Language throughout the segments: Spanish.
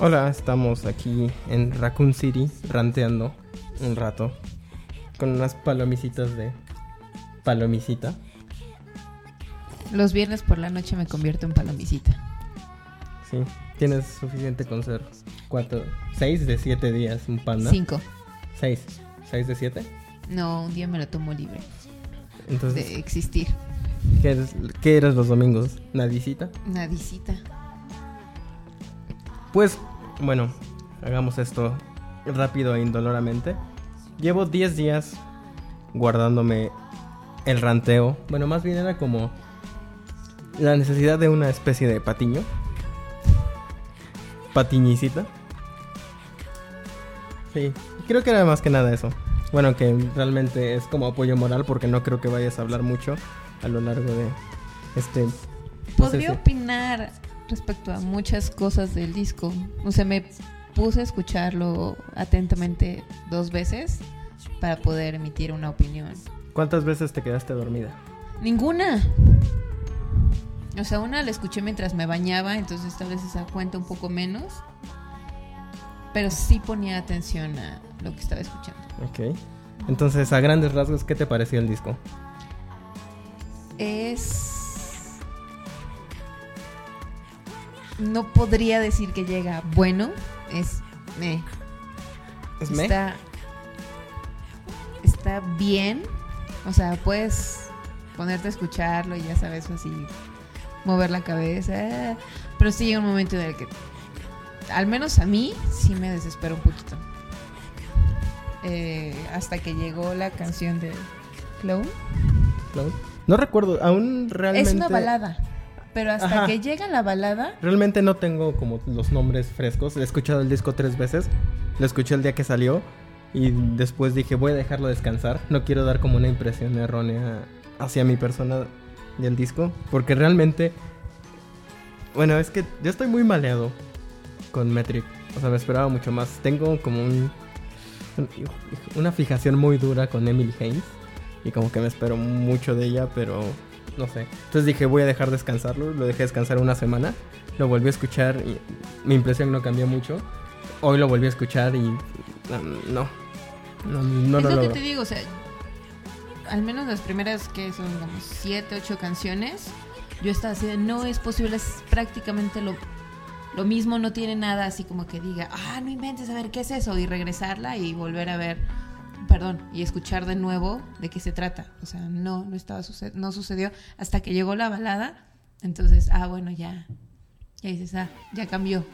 Hola, estamos aquí en Raccoon City ranteando un rato con unas palomicitas de palomicita. Los viernes por la noche me convierto en palomicita. Sí, tienes suficiente con ser cuatro, seis de siete días un panda. Cinco. Seis, seis de siete. No, un día me lo tomo libre Entonces, de existir. ¿qué eres, qué eres los domingos? ¿Nadicita? Nadicita. Pues, bueno, hagamos esto rápido e indoloramente. Llevo 10 días guardándome el ranteo. Bueno, más bien era como la necesidad de una especie de patiño. Patiñicita. Sí, creo que era más que nada eso. Bueno, que realmente es como apoyo moral porque no creo que vayas a hablar mucho a lo largo de este... no Podría si- opinar respecto a muchas cosas del disco. O sea, me puse a escucharlo atentamente dos veces para poder emitir una opinión. ¿Cuántas veces te quedaste dormida? Ninguna. O sea, una la escuché mientras me bañaba, entonces tal vez esa cuenta un poco menos. Pero sí ponía atención a lo que estaba escuchando. Ok. Entonces, a grandes rasgos, ¿qué te pareció el disco? Es... No podría decir que llega bueno, es... meh. ¿Es me? Está... Está bien. O sea, puedes ponerte a escucharlo y ya sabes así mover la cabeza. Pero sí llega un momento en el que, al menos a mí, sí me desespera un poquito. Eh, hasta que llegó la canción de Clown. Cloud? No recuerdo, aún realmente... Es una balada. Pero hasta Ajá. que llega la balada, Realmente no tengo como los nombres frescos. He escuchado el disco tres veces. Lo escuché el día que salió. Y después dije, voy a dejarlo descansar. No quiero dar como una impresión errónea hacia mi persona del disco. Porque realmente... Bueno, es que yo estoy muy maleado con Metric. O sea, me esperaba mucho más. Tengo como un... un- Una fijación muy dura con Emily Haynes. Y como que me espero mucho de ella, pero no sé. Entonces dije, voy a dejar descansarlo. Lo dejé descansar una semana. Lo volví a escuchar y mi impresión no cambió mucho. Hoy lo volví a escuchar y mm, no. No, no es lo lo que te digo, o sea, al menos las primeras que son como siete, ocho canciones, yo estaba así de, no es posible, es prácticamente lo, lo mismo, no tiene nada así como que diga, ah, no inventes, a ver, ¿qué es eso? Y regresarla y volver a ver, perdón, y escuchar de nuevo de qué se trata. O sea, no, no estaba suce- no sucedió hasta que llegó la balada, entonces, ah, bueno, ya, ya dices, ah, ya cambió.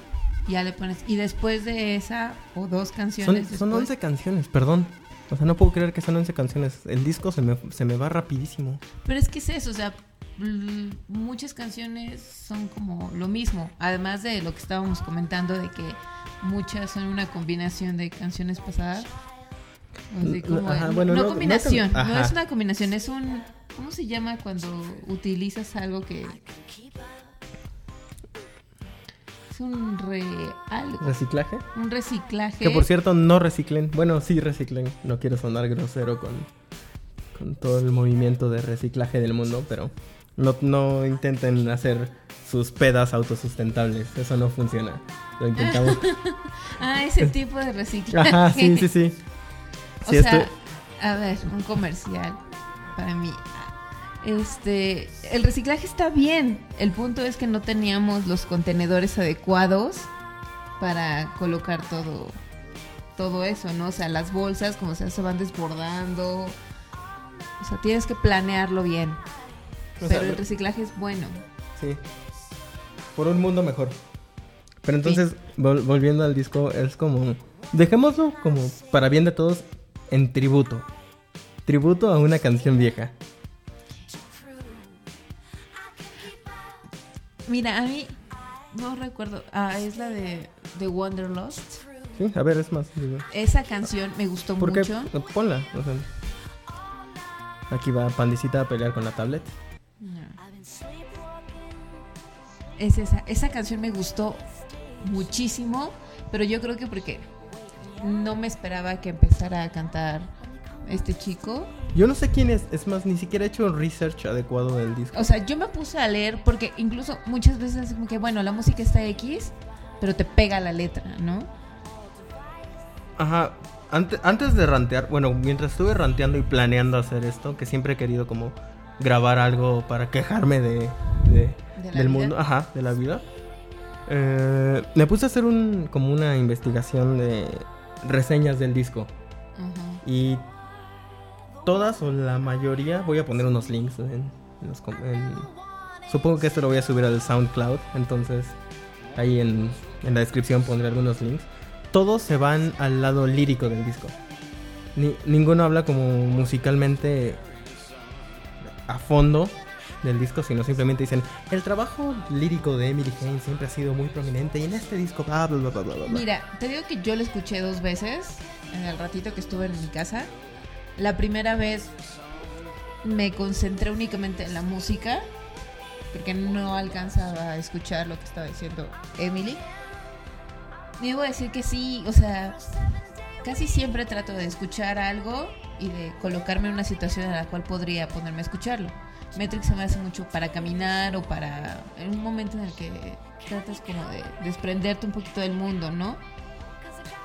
Ya le pones. Y después de esa, o dos Son, canciones. son después- 11 canciones, perdón. O sea, no puedo creer que son 11 canciones. El disco se me, se me va rapidísimo. Pero es que es eso, o sea, muchas canciones son como lo mismo, además de lo que estábamos comentando de que muchas son una combinación de canciones pasadas. Así como- Ajá, no, bueno, no no- combinación, no- es una combinación, es un ¿cómo se llama cuando utilizas algo que es un re algo, ¿Reciclaje? un reciclaje? Que por cierto, no reciclen. Bueno, sí reciclen. No quiero sonar grosero con, con todo el movimiento de reciclaje del mundo, pero no, no intenten hacer sus pedas autosustentables. Eso no funciona. Lo intentamos. Ah, ese tipo de reciclaje. Ajá, sí, sí, sí. O Sí, sea, esto- a ver, un comercial para mí. Este, el reciclaje está bien. El punto es que no teníamos los contenedores adecuados para colocar todo todo eso, ¿no? O sea, las bolsas como sea se van desbordando. O sea, tienes que planearlo bien. O sea, Pero el reciclaje es bueno. Sí. Por un mundo mejor. Pero entonces, vol- volviendo al disco, es como... Dejémoslo como para bien de todos en tributo. Tributo a una canción vieja. Mira, a mí no recuerdo. Ah, es la de, de Wanderlust. Sí, a ver, es más. digo. Esa canción me gustó ¿Por qué? mucho. Ponla. o sea. aquí va Pandicita a pelear con la tablet. No. Es esa. Esa canción me gustó muchísimo, pero yo creo que porque no me esperaba que empezara a cantar este chico. Yo no sé quién es, es más, ni siquiera he hecho un research adecuado del disco. O sea, yo me puse a leer porque incluso muchas veces es como que, bueno, la música está X, pero te pega la letra, ¿no? Ajá, antes, antes de rantear, bueno, mientras estuve ranteando y planeando hacer esto, que siempre he querido como grabar algo para quejarme de, de- del vida. mundo, ajá, de la vida. eh, me puse a hacer un, como una investigación de reseñas del disco. Y todas o la mayoría, voy a poner unos links en, en los en- supongo que esto lo voy a subir al SoundCloud, entonces ahí en, en la descripción pondré algunos links. Todos se van al lado lírico del disco. Ni- ninguno habla como musicalmente a fondo del disco, sino simplemente dicen, el trabajo lírico de Emily Haynes siempre ha sido muy prominente y en este disco bla bla bla bla bla. bla". Mira, te digo que yo lo escuché dos veces en el ratito que estuve en mi casa. La primera vez me concentré únicamente en la música porque no alcanzaba a escuchar lo que estaba diciendo Emily. Debo decir que sí, o sea, casi siempre trato de escuchar algo y de colocarme en una situación en la cual podría ponerme a escucharlo. Metric se me hace mucho para caminar o para en un momento en el que tratas como de desprenderte un poquito del mundo, ¿no?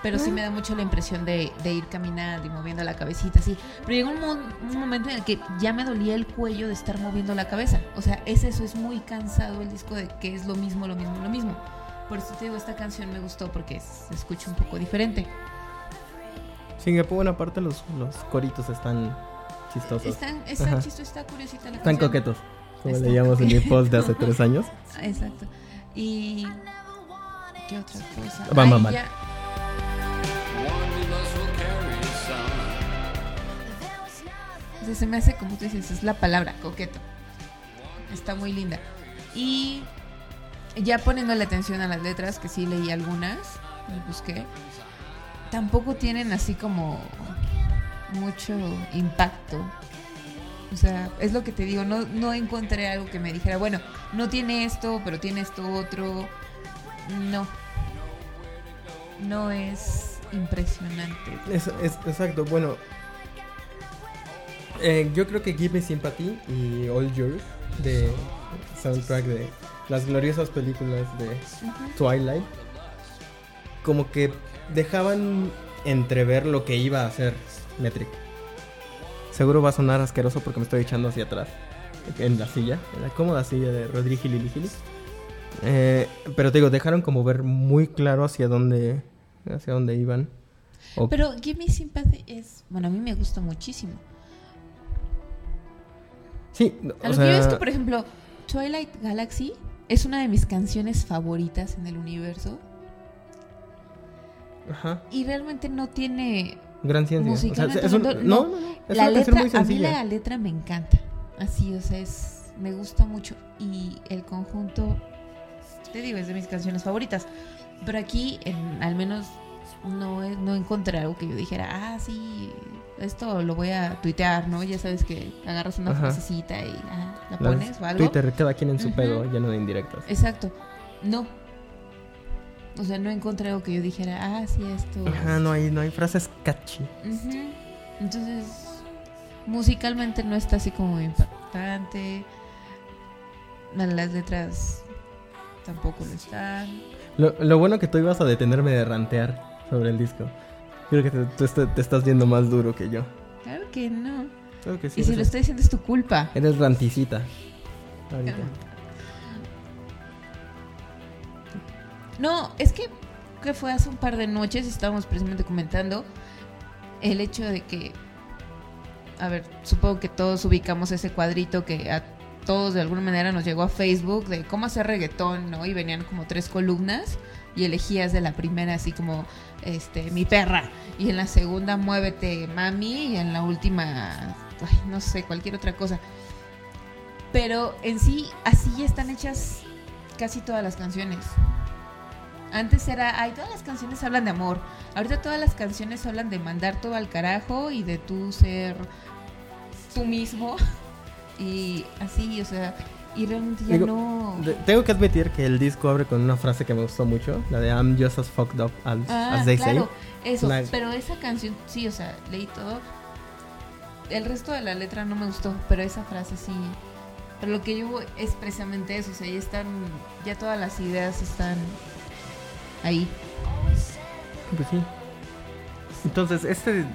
Pero sí me da mucho la impresión de, de ir caminando y moviendo la cabecita así. Pero llegó un, un momento en el que ya me dolía el cuello de estar moviendo la cabeza. O sea, es eso, es muy cansado el disco de que es lo mismo, lo mismo, lo mismo. Por eso te digo, esta canción me gustó porque se escucha un poco diferente. Sí, que por buena parte los, los coritos están chistosos. Están, está Ajá. chisto, está curiosita la Están canción. coquetos. Como Está leíamos en mi post de hace tres años. Exacto. Y. ¿Qué otra cosa? Bam, Ay, ya- sea, se me hace como tú dices, es la palabra, coqueto. Está muy linda. Y ya poniéndole atención a las letras, que sí leí algunas, y busqué, tampoco tienen así como mucho impacto. O sea, es lo que te digo, no, no encontré algo que me dijera, bueno, no tiene esto, pero tiene esto otro. No. No es impresionante. Es, es- exacto, bueno. eh, yo creo que Give Me Sympathy y All Yours de soundtrack de las gloriosas películas de Twilight como que dejaban entrever lo que iba a hacer Metric. Seguro va a sonar asqueroso porque me estoy echando hacia atrás en la silla, en la cómoda silla de Rodríguez Lili Gili. Eh, pero te digo, dejaron como ver muy claro hacia dónde hacia dónde iban. O- Pero Give Me Sympathy es, bueno, a mí me gusta muchísimo. sí, A o lo que yo es que, por ejemplo, Twilight Galaxy es una de mis canciones favoritas en el universo ajá, y realmente no tiene gran ciencia. O sea, musicalmente es un- hablando, no, no. no, no, es la una letra, muy a mí la letra me encanta. Así, o sea, es me gusta mucho y el conjunto te digo, es de mis canciones favoritas. Pero aquí en, al menos no no encontré algo que yo dijera, "Ah, sí, esto lo voy a tuitear", ¿no? Ya sabes que agarras una frasecita y ah, la Las pones o algo. Twitter, cada quien en su Ujú. pedo, lleno de indirectas. Exacto. No. O sea, no encontré algo que yo dijera, "Ah, sí, esto." Ajá, no hay, no hay frases catchy. Ujú. Entonces, musicalmente no está así como impactante. La- Las letras tampoco lo están. Lo, lo bueno que tú ibas a detenerme de rantear sobre el disco. Creo que te, te estás viendo más duro que yo. Claro que no. Creo que sí. y si lo estoy diciendo es tu culpa. Eres ranticita. Ahorita. No, es que, que fue hace un par de noches estábamos precisamente comentando el hecho de que, a ver, supongo que todos ubicamos ese cuadrito que a todos de alguna manera nos llegó a Facebook de cómo hacer reggaetón, ¿no? Y venían como tres columnas y elegías de la primera así como, este, mi perra, y en la segunda muévete mami y en la última, no sé, cualquier otra cosa. Pero en sí, así están hechas casi todas las canciones. Antes era, ay, todas las canciones hablan de amor. Ahorita todas las canciones hablan de mandar todo al carajo y de tú ser tú mismo. Y así, o sea, y realmente ya Digo, no... Tengo que admitir que el disco abre con una frase que me gustó mucho, la de I'm just as fucked up as, Ah, as they claro, eso, La- pero esa canción, sí, o sea, leí todo. El resto de la letra no me gustó, pero esa frase sí. Pero lo que yo es precisamente eso, o sea, ya están, ya todas las ideas están ahí. Pues sí. Entonces, este...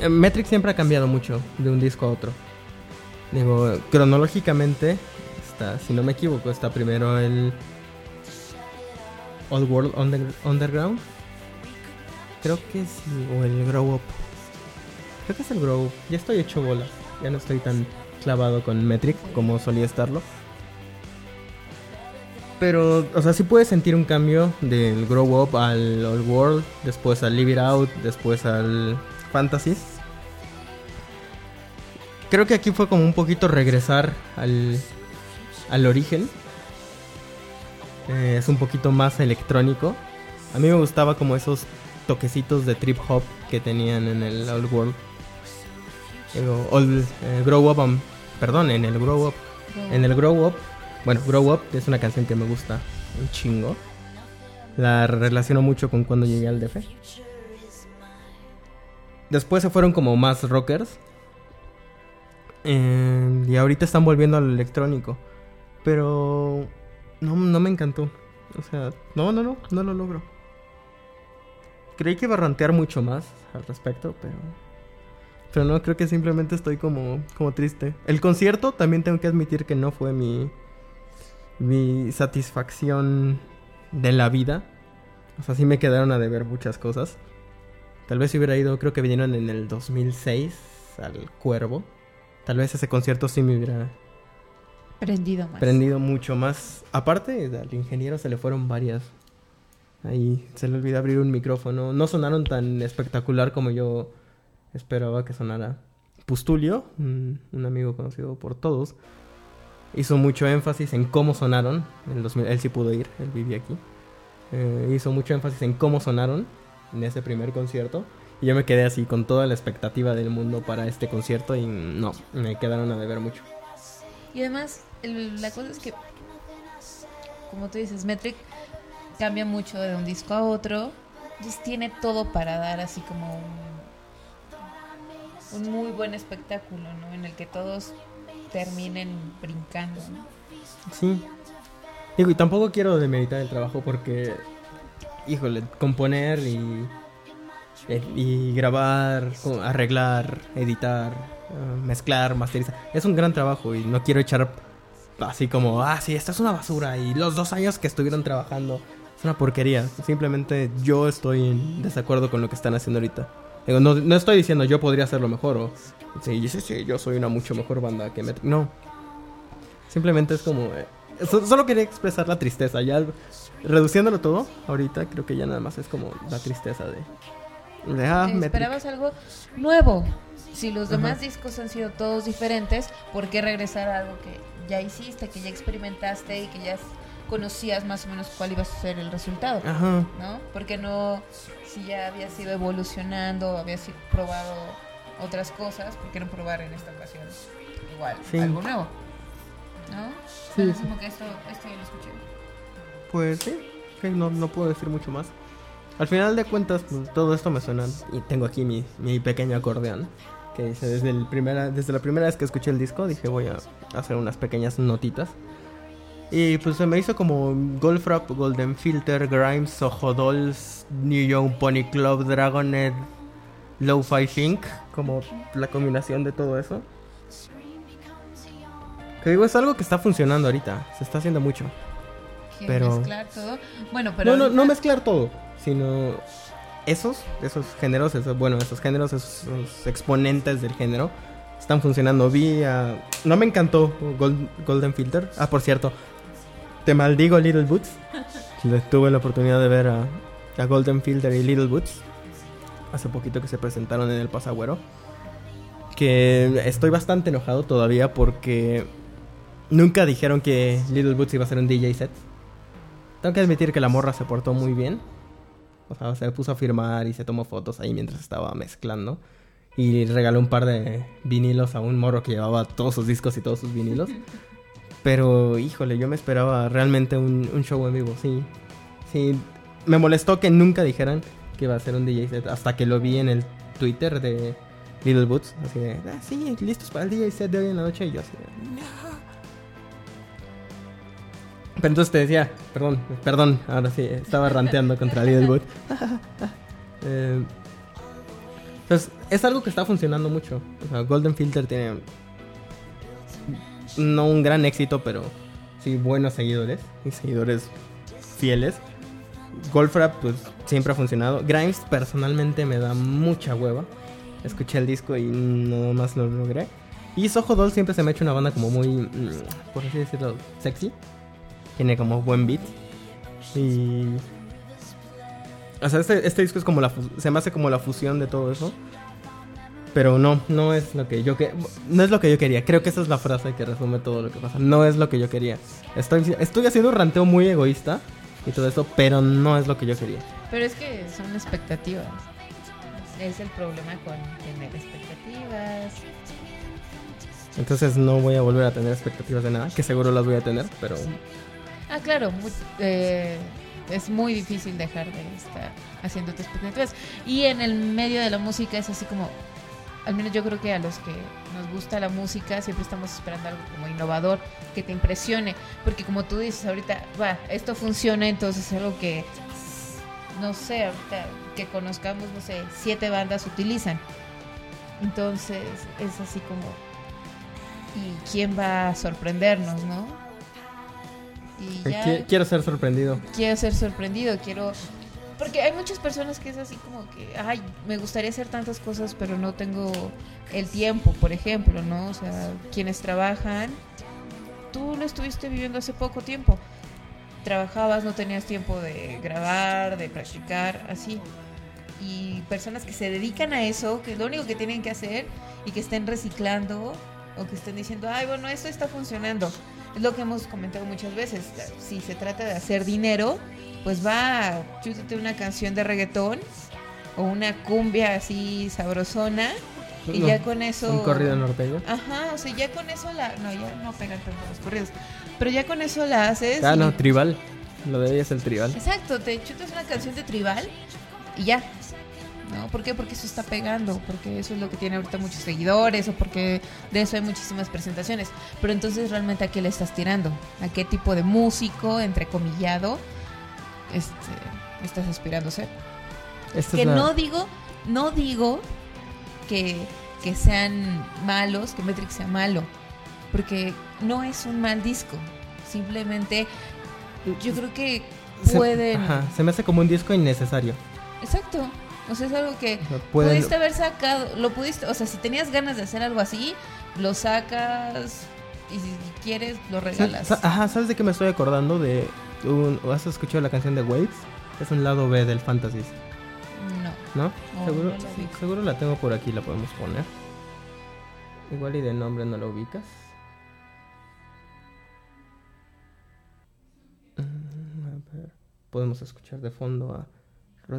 eh, Metric siempre ha cambiado mucho de un disco a otro. Digo, cronológicamente, está, si no me equivoco, está primero el Old World Under- Underground. Creo que sí, o el Grow Up. Creo que es el Grow Up. Ya estoy hecho bola. Ya no estoy tan clavado con Metric como solía estarlo. Pero, o sea, sí puedes sentir un cambio del Grow Up al Old World, después al Live It Out, después al Fantasies. Creo que aquí fue como un poquito regresar al, al origen. Eh, es un poquito más electrónico. A mí me gustaba como esos toquecitos de trip hop que tenían en el Old World. Digo, Old, eh, Grow Up, perdón, en el Grow Up. En el Grow Up, bueno, Grow Up es una canción que me gusta un chingo. La relaciono mucho con cuando llegué al DF. Después se fueron como más rockers. Eh, y ahorita están volviendo al electrónico. Pero no, no me encantó. O sea, no, no, no, no lo logro. Creí que iba a rantear mucho más al respecto, pero... Pero no, creo que simplemente estoy como, como triste. El concierto también tengo que admitir que no fue mi, mi satisfacción de la vida. O sea, sí me quedaron a deber muchas cosas. Tal vez hubiera ido, creo que vinieron en el 2006 al Cuervo. Tal vez ese concierto sí me hubiera Prendido más. prendido mucho más. Aparte, al ingeniero se le fueron varias. Ahí se le olvidó abrir un micrófono. No sonaron tan espectacular como yo esperaba que sonara. Pustulio, un amigo conocido por todos, hizo mucho énfasis en cómo sonaron. En 2000 él sí pudo ir, él vivía aquí. Eh, hizo mucho énfasis en cómo sonaron en ese primer concierto. Y yo me quedé así con toda la expectativa del mundo para este concierto y no, me quedaron a deber mucho. Y además, el- la cosa es que, como tú dices, Metric cambia mucho de un disco a otro. Tiene todo para dar así como un, un muy buen espectáculo, ¿no? En el que todos terminen brincando, ¿no? Sí. Y tampoco quiero demeritar el trabajo porque, híjole, componer y, eh, y grabar, arreglar, editar, eh, mezclar, masterizar, es un gran trabajo y no quiero echar así como, ah, sí, esto es una basura y los dos años que estuvieron trabajando es una porquería. Simplemente yo estoy en desacuerdo con lo que están haciendo ahorita. Digo, no, no estoy diciendo yo podría hacerlo mejor o, sí, sí, sí, yo soy una mucho mejor banda que Met-". No. Simplemente es como... eh, so- solo quería expresar la tristeza. Ya reduciéndolo todo, ahorita creo que ya nada más es como la tristeza de... de ah. Esperabas algo nuevo. Si los Ajá. demás discos han sido todos diferentes, ¿por qué regresar a algo que ya hiciste, que ya experimentaste y que ya conocías más o menos cuál iba a ser el resultado? Ajá. ¿no? Porque no, si ya habías ido evolucionando, habías probado otras cosas, ¿por qué no probar en esta ocasión igual Sí. algo nuevo? ¿No? Sí, sí. como que esto, esto ya lo escuché. Pues sí, no, no puedo decir mucho más. Al final de cuentas, pues, todo esto me suena. Y tengo aquí mi, mi pequeño acordeón. Que dice, desde, el primera, desde la primera vez que escuché el disco, dije voy a hacer unas pequeñas notitas. Y pues se me hizo como Goldfrapp, Golden Filter, Grimes, Soho Dolls, New Young Pony Club, Dragonhead, Lo-Fi Think. Como la combinación de todo eso. Que digo, es algo que está funcionando ahorita. Se está haciendo mucho. Pero- mezclar todo. Bueno, pero no, no, no mezclar todo, sino esos, esos géneros, esos, bueno, esos géneros, esos, esos exponentes del género están funcionando. Vi a... No me encantó Gold- Golden Filter. Ah, por cierto, te maldigo Little Boots. Tuve la oportunidad de ver a, Golden Filter y Little Boots hace poquito que se presentaron en el Pasagüero. Que estoy bastante enojado todavía porque nunca dijeron que Little Boots iba a ser un DJ set. Tengo que admitir que la morra se portó muy bien. O sea, se puso a firmar y se tomó fotos ahí mientras estaba mezclando. Y regaló un par de vinilos a un morro que llevaba todos sus discos y todos sus vinilos. Pero, híjole, yo me esperaba realmente un, un show en vivo, sí. Sí, me molestó que nunca dijeran que iba a ser un DJ set hasta que lo vi en el Twitter de Little Boots. Así de, ah, sí, listos para el DJ set de hoy en la noche. Y yo así de, no. Pero entonces te decía, perdón, perdón, ahora sí, estaba ranteando contra Little Boots. Eh, entonces, es algo que está funcionando mucho. O sea, Golden Filter tiene no un gran éxito, pero sí buenos seguidores y seguidores fieles. Goldfrapp, pues siempre ha funcionado. Grimes, personalmente, me da mucha hueva. Escuché el disco y no más lo logré. Y Soho Doll siempre se me ha hecho una banda como muy, mm, por así decirlo, sexy. Tiene como buen beat. Y. O sea, este, este disco es como la. Se me hace como la fusión de todo eso. Pero no, no es lo que yo que no es lo que yo quería. Creo que esa es la frase que resume todo lo que pasa. No es lo que yo quería. Estoy, estoy haciendo un ranteo muy egoísta y todo eso, pero no es lo que yo quería. Pero es que son expectativas. Es el problema con tener expectativas. Entonces no voy a volver a tener expectativas de nada, que seguro las voy a tener, pero Ah, claro, eh, es muy difícil dejar de estar haciendo tus expectativas. Y en el medio de la música es así como, al menos yo creo que a los que nos gusta la música siempre estamos esperando algo como innovador, que te impresione. Porque como tú dices ahorita, va, esto funciona, entonces es algo que, no sé, ahorita que conozcamos, no sé, siete bandas utilizan. Entonces es así como, ¿y quién va a sorprendernos, no? Y ya qui- quiero ser sorprendido. quiero ser sorprendido, quiero... Porque hay muchas personas que es así como que, ay, me gustaría hacer tantas cosas, pero no tengo el tiempo, por ejemplo, ¿no? O sea, quienes trabajan, tú lo estuviste viviendo hace poco tiempo. Trabajabas, no tenías tiempo de grabar, de practicar, así. Y personas que se dedican a eso, que lo único que tienen que hacer y que estén reciclando o que estén diciendo, ay, bueno, esto está funcionando. Es lo que hemos comentado muchas veces. Si se trata de hacer dinero, pues va, chútate una canción de reggaetón o una cumbia así sabrosona y No, ya con eso... Un corrido norteño. Ajá, o sea, ya con eso la... No, ya no pegan tanto los corridos. Pero ya con eso la haces... Ah, y- no, tribal. Lo de ella es el tribal. Exacto, te chutas una canción de tribal y ya. ¿No? ¿Por qué? Porque eso está pegando, porque eso es lo que tiene ahorita muchos seguidores o porque de eso hay muchísimas presentaciones. Pero entonces realmente a qué le estás tirando? ¿A qué tipo de músico, entrecomillado, este, estás aspirando a ser? Esta que la- no digo, no digo que, que sean malos, que Metric sea malo, porque no es un mal disco. Simplemente yo creo que se- pueden... ajá, se me hace como un disco innecesario. Exacto. O sea, es algo que O sea, pueden- pudiste haber sacado, lo pudiste, o sea, si tenías ganas de hacer algo así, lo sacas y si quieres lo regalas. Ajá, ¿sabes de qué me estoy acordando? De un, ¿Has escuchado la canción de Waves? Es un lado B del Fantasy, No. ¿no? Oh, seguro, no la sí, seguro la tengo por aquí, la podemos poner. Igual y de nombre no la ubicas. Mm, a ver, Podemos escuchar de fondo a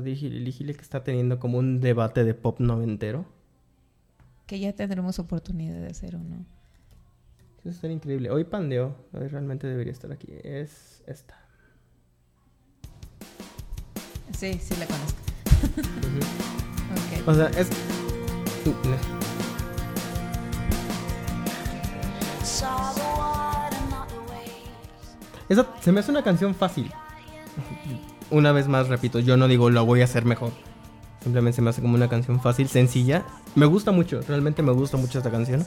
Gili que está teniendo como un debate de pop noventero. Que ya tendremos oportunidad de hacer o no. Eso estaría increíble. Hoy Pandeo, hoy realmente debería estar aquí. Es esta. Sí, sí la conozco. O sea, es. Esa se me hace una canción fácil. Una vez más, repito, yo no digo la voy a hacer mejor. Simplemente se me hace como una canción fácil, sencilla. Me gusta mucho, realmente me gusta mucho esta canción.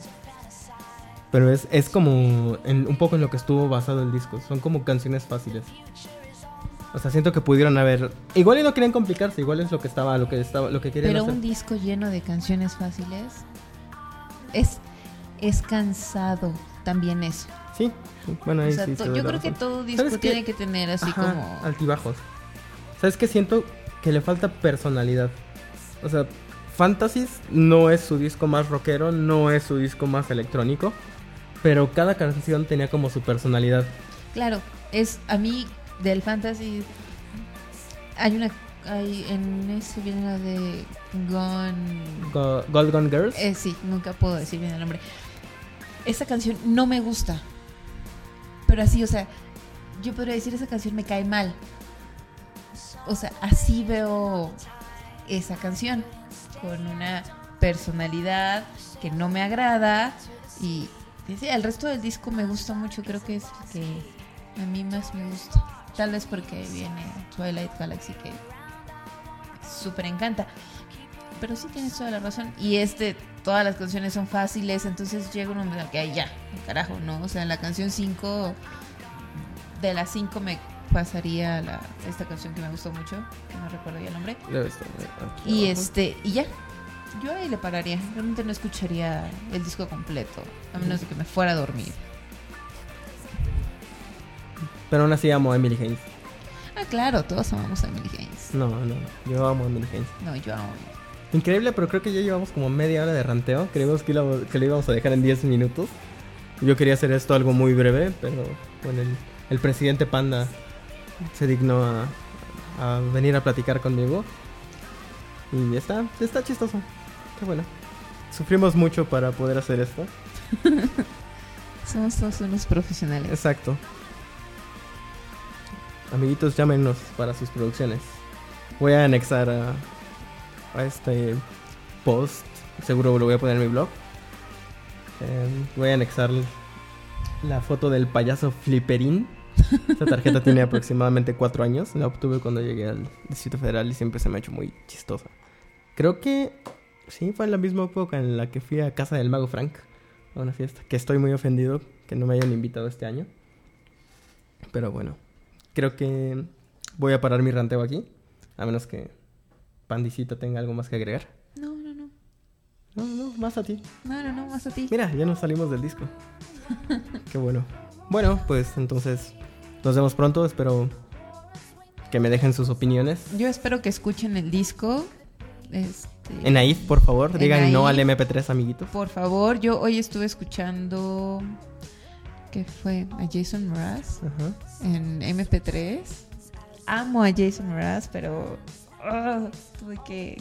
Pero es, es como en- un poco en lo que estuvo basado el disco. Son como canciones fáciles. O sea, siento que pudieron haber. Igual y no querían complicarse, igual es lo que estaba, lo que estaba, lo que querían Pero hacer. un disco lleno de canciones fáciles es, es cansado también eso. Sí, bueno, ahí O sea, sí. doy yo creo que todo disco tiene que tener así Ajá, como... altibajos. ¿Sabes qué? Siento que le falta personalidad. O sea, Fantasies no es su disco más rockero, no es su disco más electrónico, pero cada canción tenía como su personalidad. Claro, es a mí del fantasy hay una hay en ese viene la de Gone Go- Gold Gun Girls. eh, sí, nunca puedo decir bien el nombre. Esta canción no me gusta. pero así, o sea, yo podría decir esa canción me cae mal. O sea, así veo esa canción, con una personalidad que no me agrada y sí, el resto del disco me gusta mucho, creo que es el que a mí más me gusta. Tal vez porque viene Twilight Galaxy que súper encanta. Pero sí tienes toda la razón. Y este, todas las canciones son fáciles, entonces llega un momento que "Ay, ya, carajo, ¿no? O sea, en la canción 5, de las 5 me pasaría la, esta canción que me gustó mucho, que no recuerdo ya el nombre. Y abajo. este, y ya. Yo ahí le pararía. Realmente no escucharía el disco completo, a menos de que me fuera a dormir. Pero aún así amo a Emily Haynes. Ah, claro, todos amamos a Emily Haynes. No, no, yo amo a Emily Haynes. No, yo amo. Increíble, pero creo que ya llevamos como media hora de ranteo. Creímos que, íbamos- que lo íbamos a dejar en 10 minutos. Yo quería hacer esto algo muy breve, pero bueno, el, el presidente Panda se dignó a, a venir a platicar conmigo. Y está, está chistoso. Qué bueno. Sufrimos mucho para poder hacer esto. Somos todos unos profesionales. Exacto. Amiguitos, llámenos para sus producciones. Voy a anexar a, a este post. Seguro lo voy a poner en mi blog. Em, voy a anexar la foto del payaso Flipperín. Esta tarjeta tiene aproximadamente cuatro años. La obtuve cuando llegué al Distrito Federal y siempre se me ha hecho muy chistosa. Creo que sí, fue en la misma época en la que fui a casa del mago Frank a una fiesta. Que estoy muy ofendido que no me hayan invitado este año. Pero bueno, creo que voy a parar mi ranteo aquí. A menos que Pandicita tenga algo más que agregar. No, no, no. No, no, más a ti. No, no, no, más a ti. Mira, ya nos salimos del disco. Qué bueno. Bueno, pues entonces nos vemos pronto. Espero que me dejen sus opiniones. Yo espero que escuchen el disco. Este, En AIF, por favor, digan no al AIF. MP3, amiguitos. Por favor, yo hoy estuve escuchando. ¿Qué fue? A Jason Mraz Ajá. en MP3. Amo a Jason Mraz, pero. ah, tuve que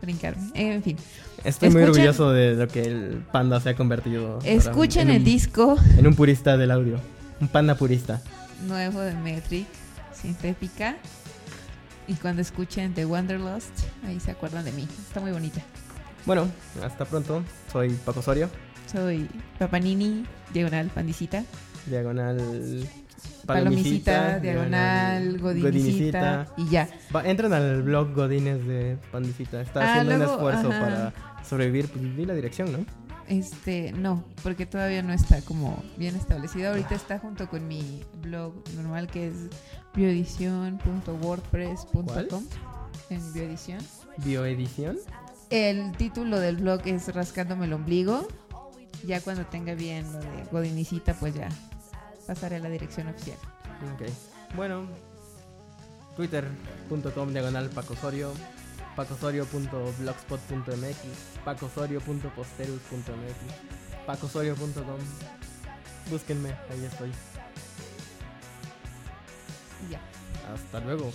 brincarme. En fin, Estoy muy orgulloso de lo que el panda se ha convertido. escuchen en el un- disco En un purista del audio. Un panda purista. Nuevo de Metric, Sintética. Y cuando escuchen The Wanderlust, ahí se acuerdan de mí. Está muy bonita. Bueno, hasta pronto. Soy Paco Osorio. Soy Papanini, diagonal pandicita. Diagonal. Palomicita, diagonal, godinicita. Y ya. Va, entren al blog Godines de Pandicita. Está Ah, haciendo luego, un esfuerzo ajá. para sobrevivir. Pues di la dirección, ¿no? Este, no, porque todavía no está como bien establecido. Ahorita está junto con mi blog normal que es bioedición.wordpress.com en bioedición. Bioedición. El título del blog es Rascándome el ombligo. Ya cuando tenga bien lo de Godinicita, pues ya pasaré a la dirección oficial. Ok. Bueno. Twitter.com diagonal Pacosorio. Pacosorio.blogspot.mx. Pacosorio.posterus.mx. Pacosorio.com. Búsquenme, ahí estoy. Y ya. Hasta luego.